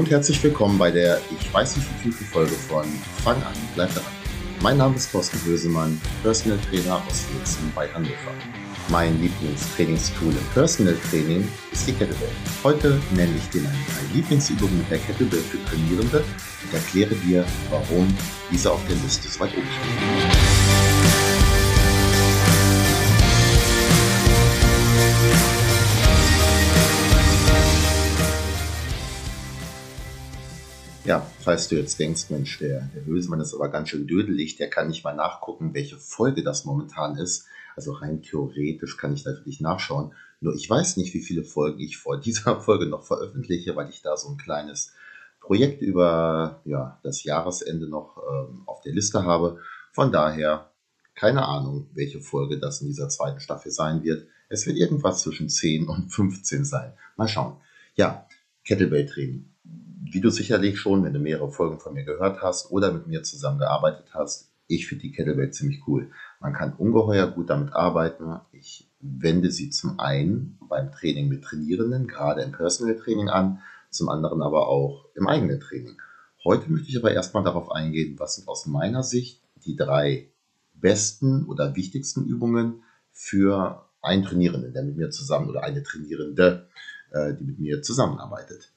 Und herzlich willkommen bei der, ich weiß nicht wie viel Folge von Fang an, bleib dran. Mein Name ist Thorsten Bösemann, Personal Trainer aus Wilson bei Hannover. Mein Lieblingstrainingstool im Personal Training ist die Kettlebell. Heute nenne ich dir meine drei Lieblingsübungen mit der Kettlebell für Trainierende und erkläre dir, warum diese auf der Liste so weit oben steht. Falls du jetzt denkst, Mensch, der, der Lösemann ist aber ganz schön dödelig, der kann nicht mal nachgucken, welche Folge das momentan ist. Also rein theoretisch kann ich natürlich nachschauen. Nur ich weiß nicht, wie viele Folgen ich vor dieser Folge noch veröffentliche, weil ich da so ein kleines Projekt über ja, das Jahresende noch ähm, auf der Liste habe. Von daher keine Ahnung, welche Folge das in dieser zweiten Staffel sein wird. Es wird irgendwas zwischen 10 und 15 sein. Mal schauen. Ja, Kettlebell-Training wie du sicherlich schon, wenn du mehrere Folgen von mir gehört hast oder mit mir zusammengearbeitet hast, ich finde die Kettlebell ziemlich cool. Man kann ungeheuer gut damit arbeiten. Ich wende sie zum einen beim Training mit Trainierenden, gerade im Personal Training an, zum anderen aber auch im eigenen Training. Heute möchte ich aber erstmal darauf eingehen, was sind aus meiner Sicht die drei besten oder wichtigsten Übungen für einen Trainierenden, der mit mir zusammen oder eine Trainierende, äh, die mit mir zusammenarbeitet.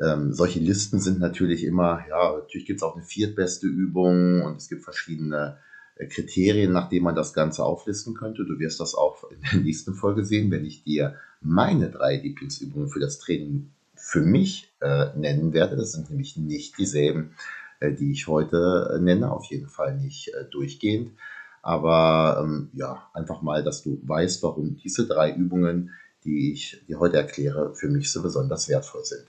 Ähm, solche Listen sind natürlich immer, ja, natürlich gibt es auch eine viertbeste Übung und es gibt verschiedene äh, Kriterien, nach denen man das Ganze auflisten könnte. Du wirst das auch in der nächsten Folge sehen, wenn ich dir meine drei Lieblingsübungen für das Training für mich äh, nennen werde. Das sind nämlich nicht dieselben, äh, die ich heute äh, nenne, auf jeden Fall nicht äh, durchgehend. Aber ähm, ja, einfach mal, dass du weißt, warum diese drei Übungen, die ich dir heute erkläre, für mich so besonders wertvoll sind.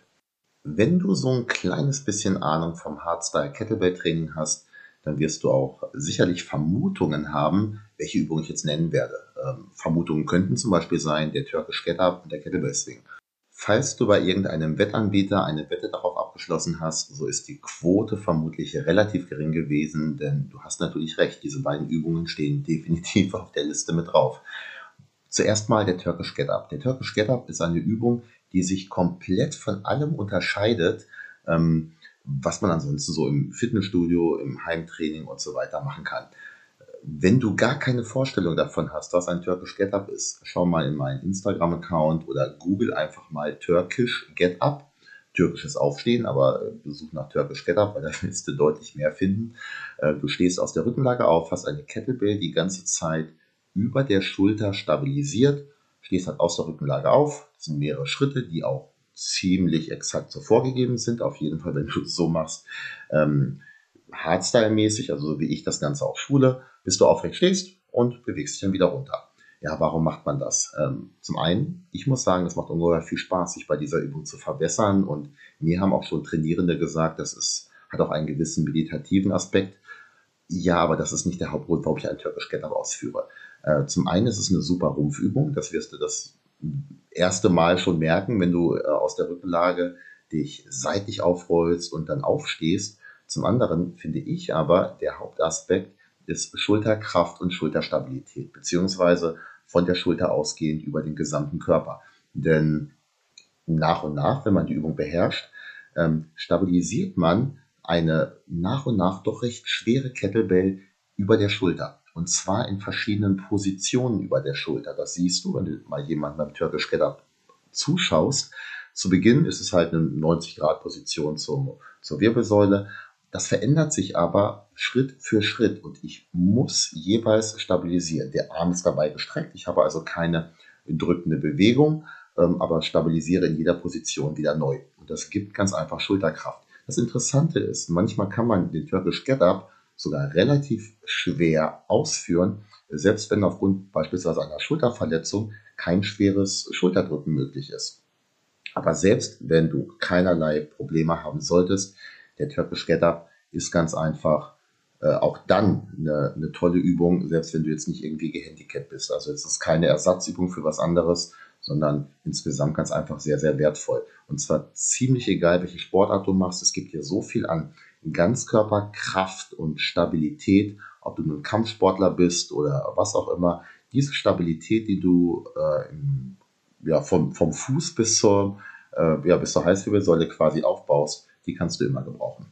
Wenn du so ein kleines bisschen Ahnung vom Hardstyle Kettlebell Training hast, dann wirst du auch sicherlich Vermutungen haben, welche Übung ich jetzt nennen werde. Ähm, Vermutungen könnten zum Beispiel sein, der Turkish Get Up und der Kettlebell Swing. Falls du bei irgendeinem Wettanbieter eine Wette darauf abgeschlossen hast, so ist die Quote vermutlich relativ gering gewesen, denn du hast natürlich recht, diese beiden Übungen stehen definitiv auf der Liste mit drauf. Zuerst mal der Turkish Get Up. Der Turkish Get Up ist eine Übung, die sich komplett von allem unterscheidet, ähm, was man ansonsten so im Fitnessstudio, im Heimtraining und so weiter machen kann. Wenn du gar keine Vorstellung davon hast, was ein Turkish Get Up ist, schau mal in meinen Instagram-Account oder google einfach mal Turkish Get Up. Türkisches Aufstehen, aber besuch nach Turkish Get Up, weil da wirst du deutlich mehr finden. Äh, du stehst aus der Rückenlage auf, hast eine Kettlebell die ganze Zeit über der Schulter stabilisiert stehst halt aus der Rückenlage auf. Das sind mehrere Schritte, die auch ziemlich exakt so vorgegeben sind. Auf jeden Fall, wenn du es so machst, ähm, Hardstyle-mäßig, also so wie ich das Ganze auch schule, bis du aufrecht stehst und bewegst dich dann wieder runter. Ja, warum macht man das? Ähm, zum einen, ich muss sagen, es macht ungeheuer viel Spaß, sich bei dieser Übung zu verbessern und mir haben auch schon Trainierende gesagt, das ist, hat auch einen gewissen meditativen Aspekt. Ja, aber das ist nicht der Hauptgrund, warum ich einen Turkish Get ausführe. Äh, zum einen ist es eine super Rumpfübung, das wirst du das erste Mal schon merken, wenn du äh, aus der Rückenlage dich seitlich aufrollst und dann aufstehst. Zum anderen finde ich aber, der Hauptaspekt ist Schulterkraft und Schulterstabilität, beziehungsweise von der Schulter ausgehend über den gesamten Körper. Denn nach und nach, wenn man die Übung beherrscht, ähm, stabilisiert man eine nach und nach doch recht schwere Kettlebell über der Schulter. Und zwar in verschiedenen Positionen über der Schulter. Das siehst du, wenn du mal jemanden beim Turkish Get Up zuschaust. Zu Beginn ist es halt eine 90-Grad-Position zur, zur Wirbelsäule. Das verändert sich aber Schritt für Schritt und ich muss jeweils stabilisieren. Der Arm ist dabei gestreckt. Ich habe also keine drückende Bewegung, ähm, aber stabilisiere in jeder Position wieder neu. Und das gibt ganz einfach Schulterkraft. Das Interessante ist, manchmal kann man den Turkish Get Up sogar relativ schwer ausführen, selbst wenn aufgrund beispielsweise einer Schulterverletzung kein schweres Schulterdrücken möglich ist. Aber selbst wenn du keinerlei Probleme haben solltest, der Turkish Get Up ist ganz einfach äh, auch dann eine, eine, tolle Übung, selbst wenn du jetzt nicht irgendwie gehandicapt bist. Also es ist keine Ersatzübung für was anderes, sondern insgesamt ganz einfach sehr, sehr wertvoll. Und zwar ziemlich egal, welche Sportart du machst. Es gibt hier so viel an Ganzkörperkraft und Stabilität, ob du nun Kampfsportler bist oder was auch immer, diese Stabilität, die du äh, im, ja, vom, vom Fuß bis zur äh, ja, zur Halswirbelsäule quasi aufbaust, die kannst du immer gebrauchen.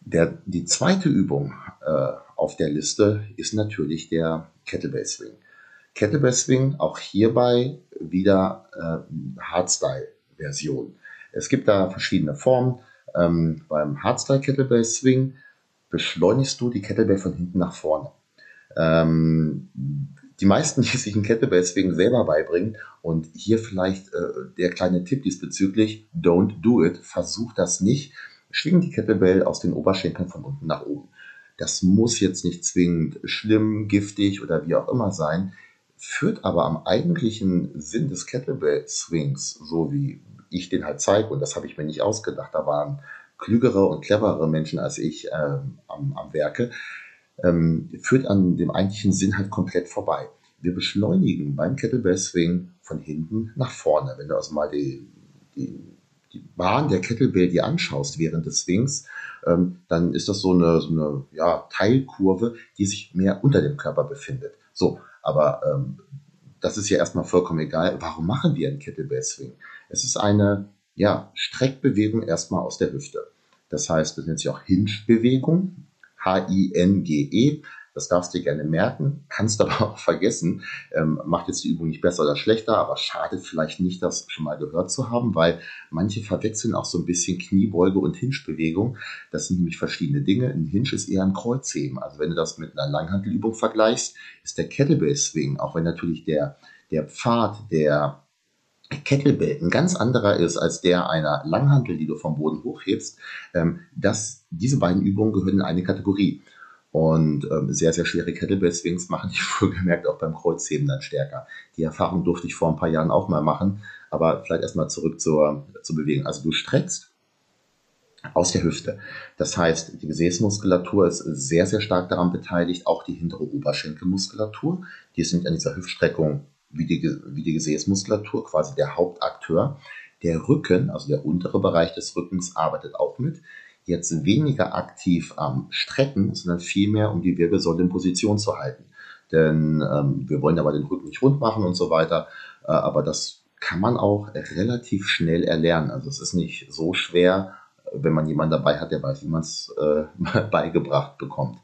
Der, die zweite Übung äh, auf der Liste ist natürlich der Kettlebell Swing. Kettlebell Swing, auch hierbei wieder äh, Hardstyle-Version. Es gibt da verschiedene Formen. Ähm, beim Hardstyle Kettlebell Swing beschleunigst du die Kettlebell von hinten nach vorne. Ähm, die meisten, die sich ein Kettlebell Swing selber beibringen und hier vielleicht äh, der kleine Tipp diesbezüglich, don't do it, versuch das nicht. Schwing die Kettlebell aus den Oberschenkeln von unten nach oben. Das muss jetzt nicht zwingend schlimm, giftig oder wie auch immer sein, führt aber am eigentlichen Sinn des Kettlebell Swings, so wie ich den halt zeige, und das habe ich mir nicht ausgedacht, da waren klügere und cleverere Menschen als ich ähm, am, am Werke, ähm, führt an dem eigentlichen Sinn halt komplett vorbei. Wir beschleunigen beim Kettlebell Swing von hinten nach vorne. Wenn du also mal die, die, die Bahn der Kettlebell dir anschaust während des Swings, ähm, dann ist das so eine, so eine ja, Teilkurve, die sich mehr unter dem Körper befindet. So, aber ähm, das ist ja erstmal vollkommen egal. Warum machen wir einen Kettlebell Swing? Es ist eine ja, Streckbewegung erstmal aus der Hüfte. Das heißt, das nennt sich auch Hinge-Bewegung. H-I-N-G-E. Das darfst du dir gerne merken, kannst aber auch vergessen. Ähm, macht jetzt die Übung nicht besser oder schlechter, aber schadet vielleicht nicht, das schon mal gehört zu haben, weil manche verwechseln auch so ein bisschen Kniebeuge und Hinge-Bewegung. Das sind nämlich verschiedene Dinge. Ein Hinge ist eher ein Kreuzheben. Also wenn du das mit einer Langhantelübung vergleichst, ist der Kettlebell Swing, auch wenn natürlich der, der Pfad der Kettlebell ein ganz anderer ist als der einer Langhantel, die du vom Boden hochhebst, ähm, dass diese beiden Übungen gehören in eine Kategorie. Und ähm, sehr, sehr schwere Kettlebell-Swings machen die wohlgemerkt auch beim Kreuzheben dann stärker. Die Erfahrung durfte ich vor ein paar Jahren auch mal machen, aber vielleicht erstmal zurück zur, zur Bewegung. Also du streckst aus der Hüfte. Das heißt, die Gesäßmuskulatur ist sehr, sehr stark daran beteiligt, auch die hintere Oberschenkelmuskulatur. Die sind an dieser Hüftstreckung wie die, wie die Gesäßmuskulatur, quasi der Hauptakteur. Der Rücken, also der untere Bereich des Rückens, arbeitet auch mit. Jetzt weniger aktiv am Strecken, sondern vielmehr, um die Wirbelsäule in Position zu halten. Denn ähm, wir wollen aber den Rücken nicht rund machen und so weiter. Äh, aber das kann man auch relativ schnell erlernen. Also es ist nicht so schwer, wenn man jemanden dabei hat, der weiß, wie man es äh, beigebracht bekommt.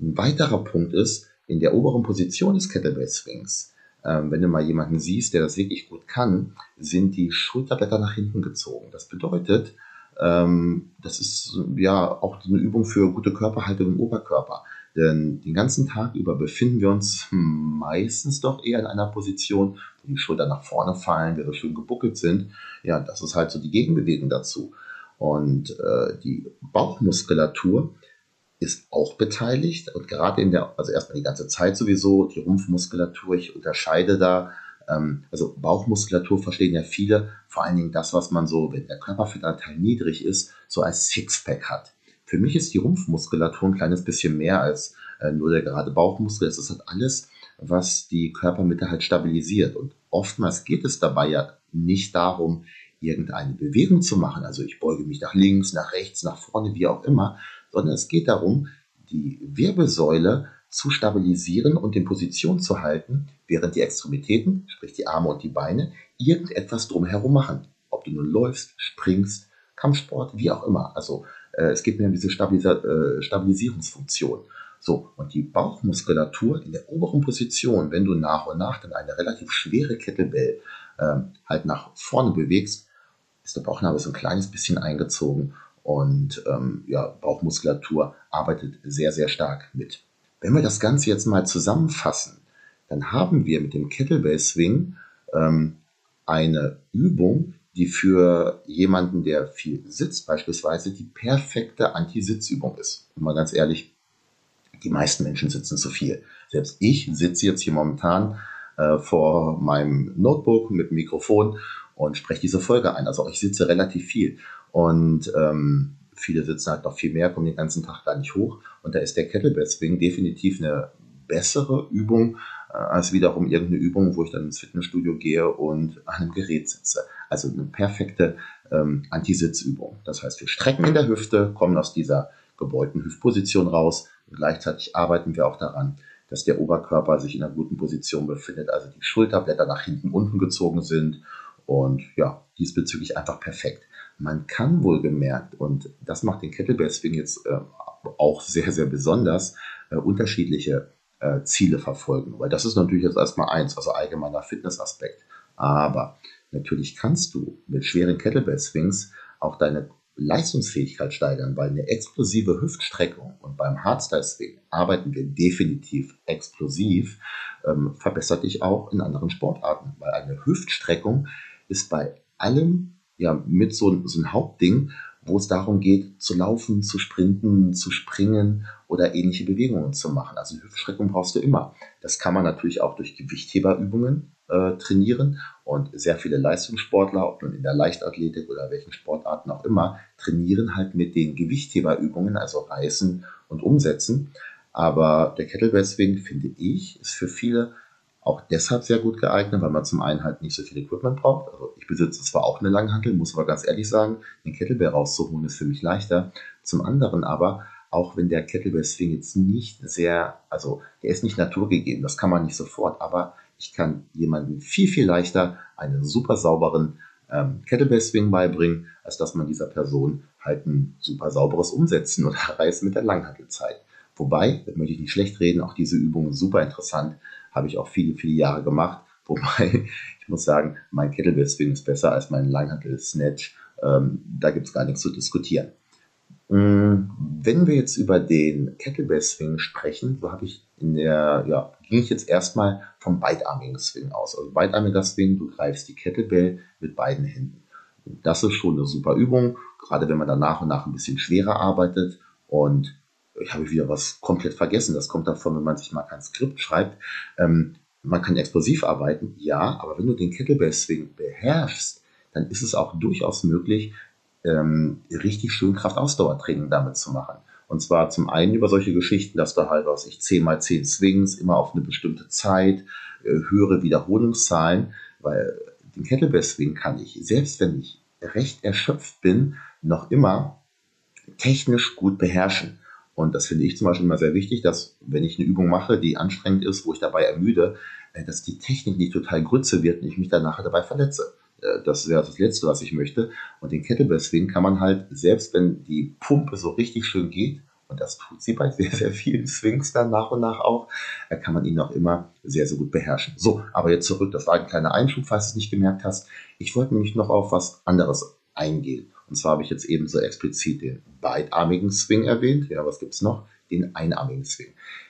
Ein weiterer Punkt ist, in der oberen Position des Kettlebell Swings wenn du mal jemanden siehst, der das wirklich gut kann, sind die Schulterblätter nach hinten gezogen. Das bedeutet, ähm, das ist ja auch eine Übung für gute Körperhaltung im Oberkörper. Denn den ganzen Tag über befinden wir uns meistens doch eher in einer Position, wo die Schultern nach vorne fallen, wir so schön gebuckelt sind. Ja, das ist halt so die Gegenbewegung dazu. Und äh, die Bauchmuskulatur ist auch beteiligt und gerade in der, also erstmal die ganze Zeit sowieso, die Rumpfmuskulatur, ich unterscheide da, ähm, also Bauchmuskulatur verstehen ja viele, vor allen Dingen das, was man so, wenn der Körperfettanteil niedrig ist, so als Sixpack hat. Für mich ist die Rumpfmuskulatur ein kleines bisschen mehr als äh, nur der gerade Bauchmuskel. Es ist halt alles, was die Körpermitte halt stabilisiert. Und oftmals geht es dabei ja nicht darum, irgendeine Bewegung zu machen. Also ich beuge mich nach links, nach rechts, nach vorne, wie auch immer, sondern es geht darum, die Wirbelsäule zu stabilisieren und in Position zu halten, während die Extremitäten, sprich die Arme und die Beine, irgendetwas drumherum machen. Ob du nun läufst, springst, Kampfsport, wie auch immer. Also äh, es geht mir um diese Stabilisa äh, Stabilisierungsfunktion. So, und die Bauchmuskulatur in der oberen Position, wenn du nach und nach dann eine relativ schwere Kettlebell äh, halt nach vorne bewegst, ist der Bauchnabel so ein kleines bisschen eingezogen und ähm, ja, Bauchmuskulatur arbeitet sehr, sehr stark mit. Wenn wir das Ganze jetzt mal zusammenfassen, dann haben wir mit dem Kettlebell Swing ähm, eine Übung, die für jemanden, der viel sitzt, beispielsweise die perfekte Anti-Sitzübung ist. Und mal ganz ehrlich, die meisten Menschen sitzen zu viel. Selbst ich sitze jetzt hier momentan äh, vor meinem Notebook mit Mikrofon und spreche diese Folge ein. Also ich sitze relativ viel. Und ähm, viele sitzen halt noch viel mehr, kommen den ganzen Tag gar nicht hoch. Und da ist der Kettlebell Swing definitiv eine bessere Übung äh, als wiederum irgendeine Übung, wo ich dann ins Fitnessstudio gehe und an einem Gerät sitze. Also eine perfekte ähm, Anti-Sitzübung. Das heißt, wir strecken in der Hüfte, kommen aus dieser gebeugten Hüftposition raus und gleichzeitig arbeiten wir auch daran, dass der Oberkörper sich in einer guten Position befindet, also die Schulterblätter nach hinten unten gezogen sind Und ja, diesbezüglich einfach perfekt. Man kann wohlgemerkt, und das macht den Kettlebell Swing jetzt äh, auch sehr, sehr besonders, äh, unterschiedliche äh, Ziele verfolgen. Weil das ist natürlich jetzt erstmal eins, also allgemeiner Fitnessaspekt. Aber natürlich kannst du mit schweren Kettlebell Swings auch deine Leistungsfähigkeit steigern, weil eine explosive Hüftstreckung und beim Hardstyle Swing arbeiten wir definitiv explosiv, ähm, verbessert dich auch in anderen Sportarten, weil eine Hüftstreckung ist bei allem ja mit so, so ein Hauptding, wo es darum geht, zu laufen, zu sprinten, zu springen oder ähnliche Bewegungen zu machen. Also Hüftstreckung brauchst du immer. Das kann man natürlich auch durch Gewichtheberübungen äh, trainieren und sehr viele Leistungssportler, ob nun in der Leichtathletik oder welchen Sportarten auch immer, trainieren halt mit den Gewichtheberübungen, also Reißen und Umsetzen. Aber der Kettlebell Swing, finde ich, ist für viele auch deshalb sehr gut geeignet, weil man zum einen halt nicht so viel Equipment braucht. Also ich besitze zwar auch eine Langhantel, muss aber ganz ehrlich sagen, den Kettlebell rauszuholen ist für mich leichter. Zum anderen aber, auch wenn der Kettlebell Swing jetzt nicht sehr, also der ist nicht naturgegeben, das kann man nicht sofort, aber ich kann jemandem viel, viel leichter einen super sauberen ähm, Kettlebell Swing beibringen, als dass man dieser Person halt ein super sauberes Umsetzen oder Reißen mit der Langhantel zeigt. Wobei, das möchte ich nicht schlecht reden, auch diese Übung ist super interessant, habe ich auch viele, viele Jahre gemacht. Wobei, ich muss sagen, mein Kettlebell Swing ist besser als mein Langhantel Snatch. Ähm, da gibt es gar nichts zu diskutieren. Mm, wenn wir jetzt über den Kettlebell Swing sprechen, so habe ich in der, ja, ging ich jetzt erstmal vom beidarmigen Swing aus. Also beidarmiger Swing, du greifst die Kettlebell mit beiden Händen. Das ist schon eine super Übung, gerade wenn man dann nach und nach ein bisschen schwerer arbeitet. Und ich habe wieder was komplett vergessen. Das kommt davon, wenn man sich mal kein Skript schreibt. Ähm, man kann explosiv arbeiten, ja, aber wenn du den Kettlebell Swing beherrschst, dann ist es auch durchaus möglich, ähm, richtig schön Kraftausdauertraining damit zu machen. Und zwar zum einen über solche Geschichten, dass du halt, was ich, 10 mal 10 Swings, immer auf eine bestimmte Zeit, äh, höhere Wiederholungszahlen, weil den Kettlebell Swing kann ich, selbst wenn ich recht erschöpft bin, noch immer technisch gut beherrschen. Und das finde ich zum Beispiel immer sehr wichtig, dass wenn ich eine Übung mache, die anstrengend ist, wo ich dabei ermüde, äh, dass die Technik nicht total grütze wird und ich mich danach dabei verletze. Äh, das wäre das Letzte, was ich möchte. Und den Kettlebell Swing kann man halt, selbst wenn die Pumpe so richtig schön geht, und das tut sie bei sehr, sehr vielen Swings dann nach und nach auch, äh, kann man ihn auch immer sehr, sehr gut beherrschen. So, aber jetzt zurück, das war ein kleiner Einschub, falls du es nicht gemerkt hast. Ich wollte nämlich noch auf was anderes eingehen. Und zwar habe ich jetzt eben so explizit den beidarmigen Swing erwähnt. Ja, was gibt es noch? Den einarmigen Swing.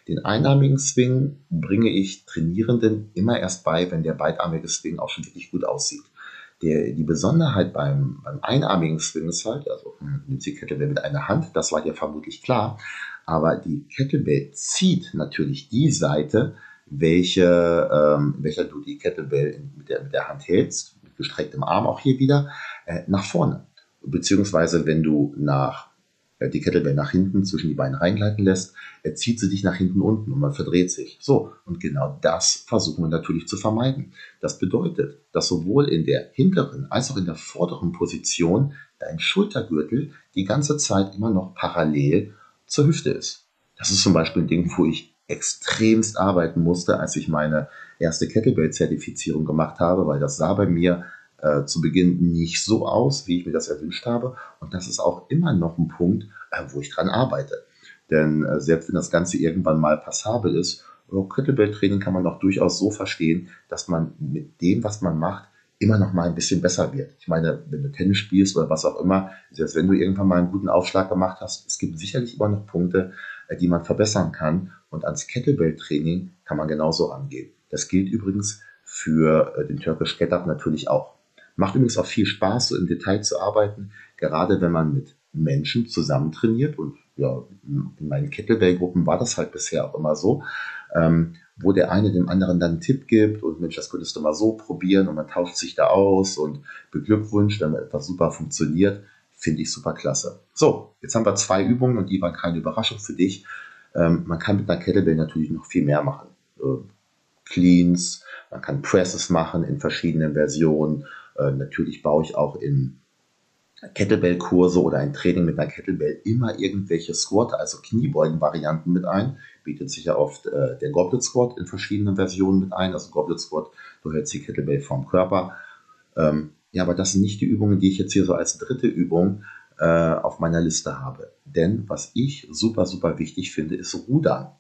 Den einarmigen Swing bringe ich Trainierenden immer erst bei, wenn der beidarmige Swing auch schon wirklich gut aussieht. Der, die Besonderheit beim, beim einarmigen Swing ist halt, also nimmt die Kettlebell mit einer Hand, das war dir vermutlich klar, aber die Kettlebell zieht natürlich die Seite, welche, ähm, welcher du die Kettlebell mit der, mit der Hand hältst, mit gestrecktem Arm auch hier wieder, äh, nach vorne beziehungsweise wenn du nach äh, die Kettlebell nach hinten zwischen die Beine reingleiten lässt, zieht sie dich nach hinten unten und man verdreht sich. So, und genau das versuchen wir natürlich zu vermeiden. Das bedeutet, dass sowohl in der hinteren als auch in der vorderen Position dein Schultergürtel die ganze Zeit immer noch parallel zur Hüfte ist. Das ist zum Beispiel ein Ding, wo ich extremst arbeiten musste, als ich meine erste Kettlebell-Zertifizierung gemacht habe, weil das sah bei mir äh, zu Beginn nicht so aus, wie ich mir das erwünscht habe. Und das ist auch immer noch ein Punkt, äh, wo ich dran arbeite. Denn äh, selbst wenn das Ganze irgendwann mal passabel ist, Kettlebell-Training kann man doch durchaus so verstehen, dass man mit dem, was man macht, immer noch mal ein bisschen besser wird. Ich meine, wenn du Tennis spielst oder was auch immer, selbst wenn du irgendwann mal einen guten Aufschlag gemacht hast, es gibt sicherlich immer noch Punkte, äh, die man verbessern kann. Und ans Kettlebell-Training kann man genauso rangehen. Das gilt übrigens für äh, den Turkish Get Up natürlich auch. Macht übrigens auch viel Spaß, so im Detail zu arbeiten, gerade wenn man mit Menschen zusammen trainiert. Und ja, in meinen Kettlebell-Gruppen war das halt bisher auch immer so, ähm, wo der eine dem anderen dann einen Tipp gibt und Mensch, das könntest du mal so probieren und man tauscht sich da aus und beglückwünscht, wenn etwas super funktioniert, finde ich super klasse. So, jetzt haben wir zwei Übungen und die waren keine Überraschung für dich. Ähm, man kann mit einer Kettlebell natürlich noch viel mehr machen. Äh, Cleans, man kann Presses machen in verschiedenen Versionen äh, natürlich baue ich auch in Kettlebell-Kurse oder ein Training mit einer Kettlebell immer irgendwelche Squat, also Kniebeugen-Varianten mit ein. Bietet sich ja oft äh, der Goblet Squat in verschiedenen Versionen mit ein. Also Goblet Squat, du hältst die Kettlebell vom Körper, Ähm, ja, aber das sind nicht die Übungen, die ich jetzt hier so als dritte Übung äh, auf meiner Liste habe. Denn was ich super, super wichtig finde, ist Rudern.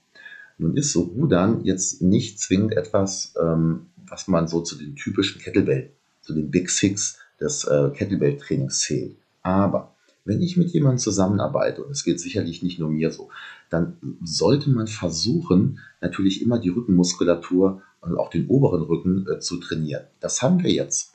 Nun ist so Rudern jetzt nicht zwingend etwas, ähm, was man so zu den typischen Kettlebell, zu den Big Six des äh, Kettlebell-Trainings zählt. Aber wenn ich mit jemandem zusammenarbeite, und es geht sicherlich nicht nur mir so, dann sollte man versuchen, natürlich immer die Rückenmuskulatur und auch den oberen Rücken äh, zu trainieren. Das haben wir jetzt.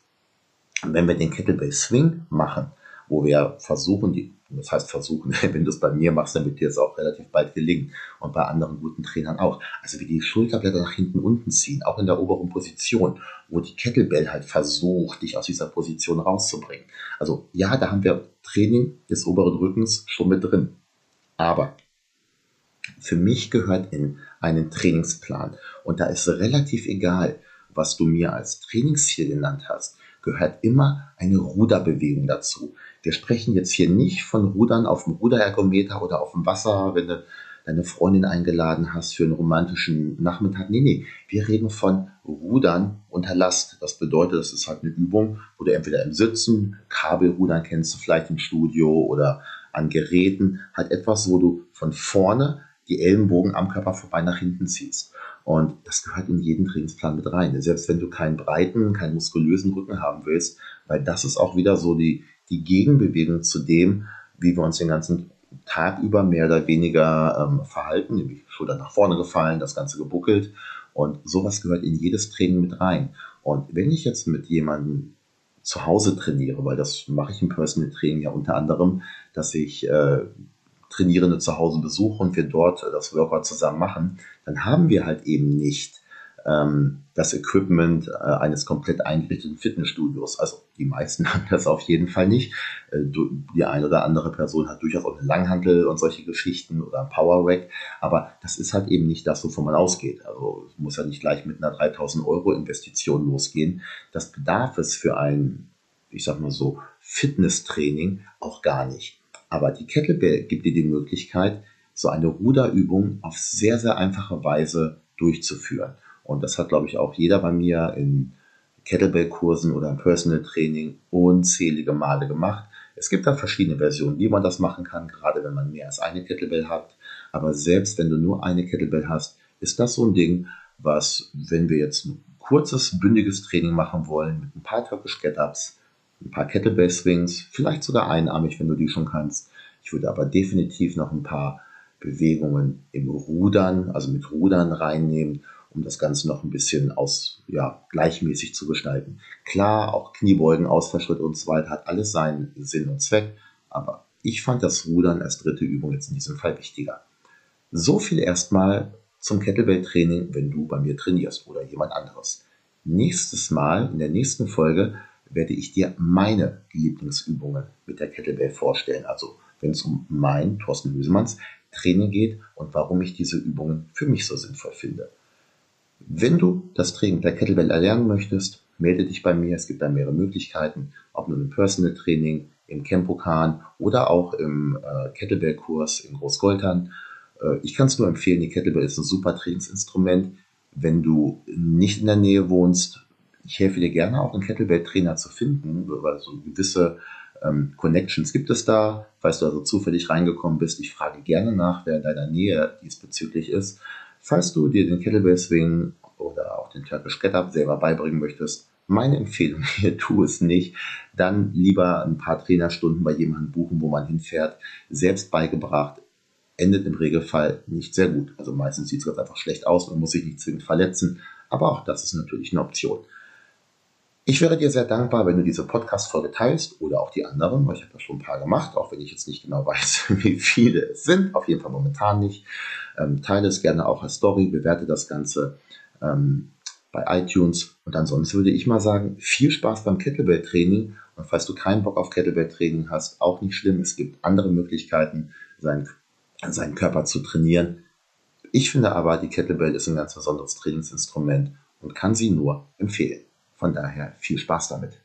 Wenn wir den Kettlebell Swing machen, wo wir versuchen, die, das heißt versuchen, wenn du es bei mir machst, dann wird dir es auch relativ bald gelingen und bei anderen guten Trainern auch. Also wie die Schulterblätter nach hinten unten ziehen, auch in der oberen Position, wo die Kettlebell halt versucht, dich aus dieser Position rauszubringen. Also ja, da haben wir Training des oberen Rückens schon mit drin. Aber für mich gehört in einen Trainingsplan und da ist relativ egal, was du mir als Trainingsziel genannt hast, gehört immer eine Ruderbewegung dazu. Wir sprechen jetzt hier nicht von Rudern auf dem Ruderergometer oder auf dem Wasser, wenn du deine Freundin eingeladen hast für einen romantischen Nachmittag. Nee, nee, wir reden von Rudern unter Last. Das bedeutet, das ist halt eine Übung, wo du entweder im Sitzen, Kabelrudern kennst du vielleicht im Studio oder an Geräten, halt etwas, wo du von vorne die Ellenbogen am Körper vorbei nach hinten ziehst. Und das gehört in jeden Trainingsplan mit rein. Selbst wenn du keinen breiten, keinen muskulösen Rücken haben willst, weil das ist auch wieder so die, die Gegenbewegung zu dem, wie wir uns den ganzen Tag über mehr oder weniger ähm, verhalten, nämlich Schulter nach vorne gefallen, das Ganze gebuckelt. Und sowas gehört in jedes Training mit rein. Und wenn ich jetzt mit jemandem zu Hause trainiere, weil das mache ich im Personal Training ja unter anderem, dass ich äh, Trainierende zu Hause besuche und wir dort das Workout zusammen machen, dann haben wir halt eben nicht ähm, das Equipment äh, eines komplett eingerichteten Fitnessstudios. Also die meisten haben das auf jeden Fall nicht. Äh, die eine oder andere Person hat durchaus auch eine Langhantel und solche Geschichten oder ein Power Rack, aber das ist halt eben nicht das, wovon man ausgeht. Also es muss ja nicht gleich mit einer 3000 Euro Investition losgehen. Das bedarf es für ein, ich sag mal so, Fitnesstraining auch gar nicht. Aber die Kettlebell gibt dir die Möglichkeit, so eine Ruderübung auf sehr, sehr einfache Weise durchzuführen. Und das hat, glaube ich, auch jeder bei mir in Kettlebell-Kursen oder im Personal Training unzählige Male gemacht. Es gibt da verschiedene Versionen, wie man das machen kann, gerade wenn man mehr als eine Kettlebell hat. Aber selbst wenn du nur eine Kettlebell hast, ist das so ein Ding, was, wenn wir jetzt ein kurzes, bündiges Training machen wollen, mit ein paar Turkish Get-Ups, ein paar Kettlebell Swings, vielleicht sogar einarmig, wenn du die schon kannst. Ich würde aber definitiv noch ein paar Bewegungen im Rudern, also mit Rudern reinnehmen, um das Ganze noch ein bisschen aus, ja, gleichmäßig zu gestalten. Klar, auch Kniebeugen, Ausfallschritt und so weiter hat alles seinen Sinn und Zweck, aber ich fand das Rudern als dritte Übung jetzt in diesem Fall wichtiger. So viel erstmal zum Kettlebell-Training, wenn du bei mir trainierst oder jemand anderes. Nächstes Mal, in der nächsten Folge, werde ich dir meine Lieblingsübungen mit der Kettlebell vorstellen. Also wenn es um mein, Thorsten Lösemanns, Training geht und warum ich diese Übungen für mich so sinnvoll finde. Wenn du das Training der Kettlebell erlernen möchtest, melde dich bei mir. Es gibt da mehrere Möglichkeiten, ob nur im Personal Training, im Campokan oder auch im äh, Kettlebell-Kurs in Großgoltern. Äh, ich kann es nur empfehlen, die Kettlebell ist ein super Trainingsinstrument. Wenn du nicht in der Nähe wohnst, ich helfe dir gerne auch einen Kettlebell-Trainer zu finden, weil so gewisse ähm, Connections gibt es da. Falls du also zufällig reingekommen bist, ich frage gerne nach, wer in deiner Nähe diesbezüglich ist. Falls du dir den Kettlebell Swing oder auch den Turkish Get Up selber beibringen möchtest, meine Empfehlung hier, tu es nicht. Dann lieber ein paar Trainerstunden bei jemandem buchen, wo man hinfährt. Selbst beigebracht, endet im Regelfall nicht sehr gut. Also meistens sieht es ganz einfach schlecht aus und muss sich nicht zwingend verletzen. Aber auch das ist natürlich eine Option. Ich wäre dir sehr dankbar, wenn du diese Podcast-Folge teilst oder auch die anderen, weil ich habe das schon ein paar gemacht, auch wenn ich jetzt nicht genau weiß, wie viele es sind. Auf jeden Fall momentan nicht. Ähm, teile es gerne auch als Story, bewerte das Ganze ähm, bei iTunes. Und ansonsten würde ich mal sagen, viel Spaß beim Kettlebell-Training. Und falls du keinen Bock auf Kettlebell-Training hast, auch nicht schlimm. Es gibt andere Möglichkeiten, seinen, seinen Körper zu trainieren. Ich finde aber, die Kettlebell ist ein ganz besonderes Trainingsinstrument und kann sie nur empfehlen. Von daher viel Spaß damit.